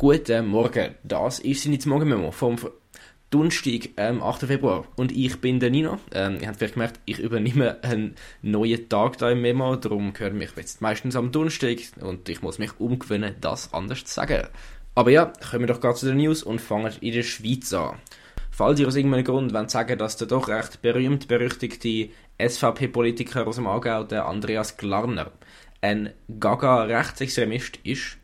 Guten Morgen, das ist seine Morgenmemo vom Donnerstag, ähm, 8. Februar. Und ich bin der Nino. Ähm, ihr habt vielleicht gemerkt, ich übernehme einen neuen Tag da im Memo, darum hören mich jetzt meistens am Donnerstag und ich muss mich umgewöhnen, das anders zu sagen. Aber ja, kommen wir doch gerade zu den News und fangen in der Schweiz an. Falls ihr aus irgendeinem Grund wollt sagen, dass der doch recht berühmt berüchtigte SVP-Politiker aus dem Aargau, der Andreas Glarner, ein Gaga-Rechtsextremist ist,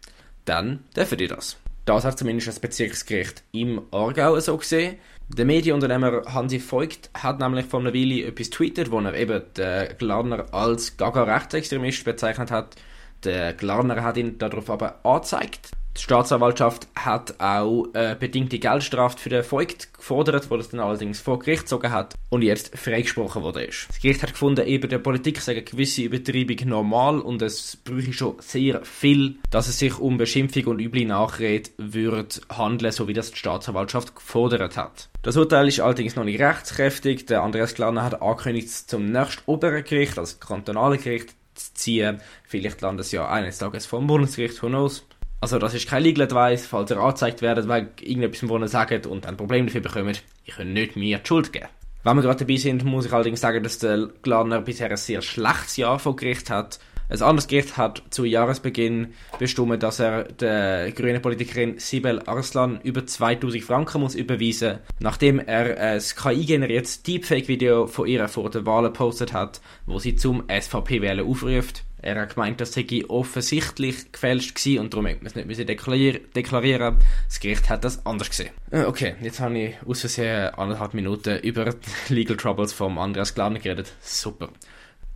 dann dürfen ihr das. Das hat zumindest das Bezirksgericht im Aargau so gesehen. Der Medienunternehmer Hansi Voigt hat nämlich vor einer Weile etwas tweetet, wo er eben den Glarner als Gaga-Rechtsextremist bezeichnet hat. Der Glarner hat ihn darauf aber angezeigt. Die Staatsanwaltschaft hat auch äh, bedingte Geldstrafe für den Voigt gefordert, wo das dann allerdings vor Gericht gezogen hat und jetzt freigesprochen wurde. Das Gericht hat gefunden, eben der Politik sei eine gewisse Übertreibung normal und es bräuchte schon sehr viel, dass es sich um Beschimpfung und üble Nachrede würde handeln, so wie das die Staatsanwaltschaft gefordert hat. Das Urteil ist allerdings noch nicht rechtskräftig. Der Andreas Klarner hat angekündigt, zum nächsten oberen Gericht, also kantonalen Gericht, zu ziehen. Vielleicht landet es ja eines Tages vom Bundesgericht, who knows. Also das ist kein Legal Advice, falls ihr angezeigt werdet, weil irgendetwas wo ihr sagt und ein Problem dafür bekommt, ich kann nicht mir die Schuld geben. Wenn wir gerade dabei sind, muss ich allerdings sagen, dass der Glarner bisher ein sehr schlechtes Jahr vor Gericht hat. Ein anderes Gericht hat zu Jahresbeginn bestimmt, dass er der grünen Politikerin Sibel Arslan über 2000 Franken muss überweisen, nachdem er ein KI-generiertes Deepfake-Video von ihr vor der Wahl gepostet hat, wo sie zum SVP-Wählen aufruft. Er hat gemeint, das sei offensichtlich gefälscht gewesen und darum hätte man es nicht deklarieren. Das Gericht hat das anders gesehen. Äh, okay, jetzt habe ich aus Versehen anderthalb Minuten über die Legal Troubles vom Andreas Glarner geredet. Super.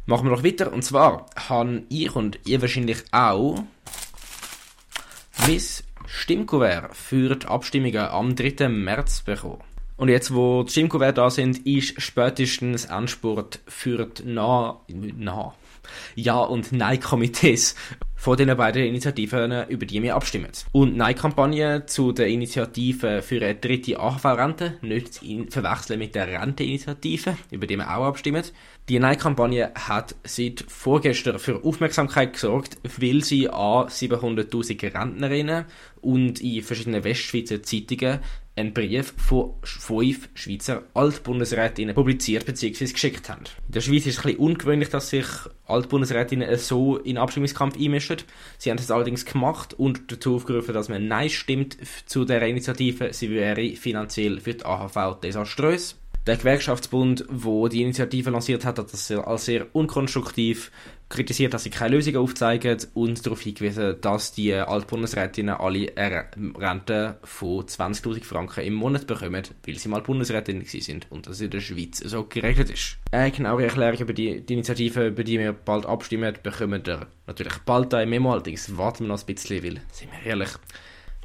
Machen wir noch weiter. Und zwar haben ich und ihr wahrscheinlich auch mein Stimmkuvert für die Abstimmungen am 3. März bekommen. Und jetzt, wo die Stimmkuvert da sind, ist spätestens Endspurt für die nah, nah, ja- und Nein-Komitees von den beiden Initiativen, über die wir abstimmen. Und Nein-Kampagne zu der Initiative für eine dritte AHV-Rente, nicht zu verwechseln mit der Rente-Initiative, über die wir auch abstimmen. Die Nein-Kampagne hat seit vorgestern für Aufmerksamkeit gesorgt, weil sie an 700.000 Rentnerinnen und in verschiedenen Westschweizer Zeitungen einen Brief von fünf Schweizer Altbundesrätinnen publiziert bzw. geschickt haben. In der Schweiz ist es ein bisschen ungewöhnlich, dass sich Altbundesrätinnen so in den Abstimmungskampf einmischen. Sie haben es allerdings gemacht und dazu aufgerufen, dass man Nein stimmt zu der Initiative. Sie wäre finanziell für die AHV desaströs. Der Gewerkschaftsbund, wo die Initiative lanciert hat, hat das als sehr unkonstruktiv kritisiert, dass sie keine Lösungen aufzeigen und darauf hingewiesen, dass die Altbundesrätinnen alle eine Rente von 20.000 Franken im Monat bekommen, weil sie mal Bundesrätin sind und das in der Schweiz so geregelt ist. Eine genauere Erklärung über die, die Initiative, über die wir bald abstimmen, bekommen wir natürlich bald ein Memo, allerdings warten wir noch ein bisschen, weil, sind wir ehrlich,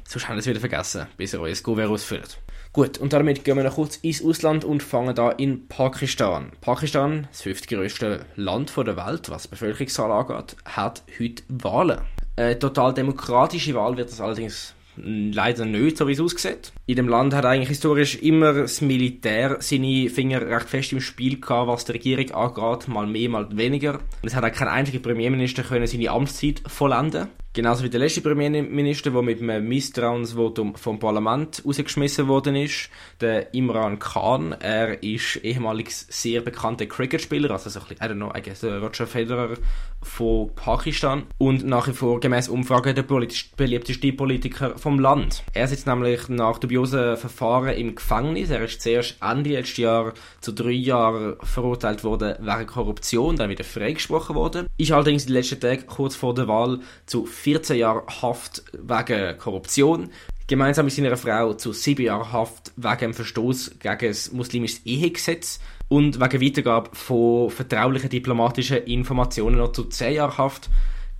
sonst haben wir es wieder vergessen, bis ihr euer Gouverne ausfüllt. Gut, und damit gehen wir noch kurz ins Ausland und fangen da in Pakistan. Pakistan, das fünftgrößte Land der Welt, was die Bevölkerungszahl angeht, hat heute Wahlen. Eine total demokratische Wahl wird das allerdings leider nicht, so wie es aussieht. In dem Land hat eigentlich historisch immer das Militär seine Finger recht fest im Spiel gehabt, was die Regierung angeht, mal mehr, mal weniger. Es hat auch kein einziger Premierminister können seine Amtszeit vollenden. Genauso wie der letzte Premierminister, der mit einem Misstrauensvotum vom Parlament rausgeschmissen worden ist, der Imran Khan. Er ist ehemalig sehr bekannter Cricketspieler, also so ein bisschen, I don't know, I guess, Roger Federer von Pakistan und nach wie vor gemäß Umfragen der beliebteste Politiker vom Land. Er sitzt nämlich nach dubiosen Verfahren im Gefängnis. Er ist zuerst Ende letzten Jahr zu drei Jahren verurteilt worden wegen Korruption, dann wieder freigesprochen worden. Ist allerdings in den letzten Tagen kurz vor der Wahl zu 14 Jahren Haft wegen Korruption, gemeinsam mit seiner Frau zu 7 Jahren Haft wegen dem Verstoß gegen das muslimische Ehegesetz und wegen Weitergabe von vertraulichen diplomatischen Informationen noch zu 10 Jahren Haft.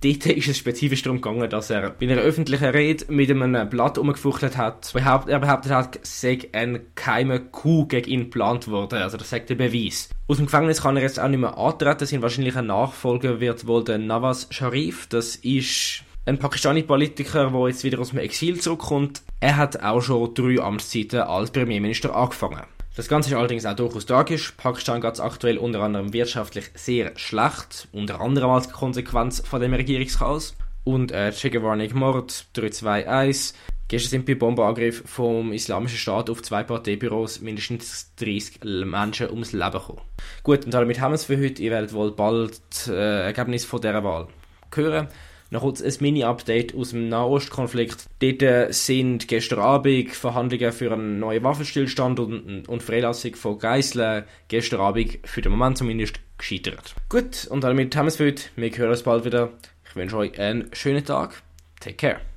Dort ist es spezifisch darum gegangen, dass er bei einer öffentlichen Rede mit einem Blatt umgefuchtelt hat. Er behauptet hat, sei ein geheimer Coup gegen ihn geplant worden. Also das sagt der Beweis. Aus dem Gefängnis kann er jetzt auch nicht mehr antreten. Sein wahrscheinlicher Nachfolger wird wohl der Nawaz Sharif. Das ist ein Pakistani-Politiker, der jetzt wieder aus dem Exil zurückkommt, er hat auch schon drei Amtszeiten als Premierminister angefangen. Das Ganze ist allerdings auch durchaus tragisch. Pakistan geht es aktuell unter anderem wirtschaftlich sehr schlecht, unter anderem als Konsequenz von dem Regierungschaos. Und äh, Triggerwarnung Mord 321. Gestern sind bei Bombenangriff vom Islamischen Staat auf zwei Parteibüros mindestens 30 Menschen ums Leben gekommen. Gut, und damit haben wir es für heute. Ihr werdet wohl bald äh, Ergebnis von dieser Wahl hören. Noch kurz ein Mini-Update aus dem Nahostkonflikt. Dort äh, sind gestern Abend Verhandlungen für einen neuen Waffenstillstand und, und Freilassung von Geiseln gestern Abend für den Moment zumindest gescheitert. Gut, und damit haben wir es für heute. Wir hören uns bald wieder. Ich wünsche euch einen schönen Tag. Take care.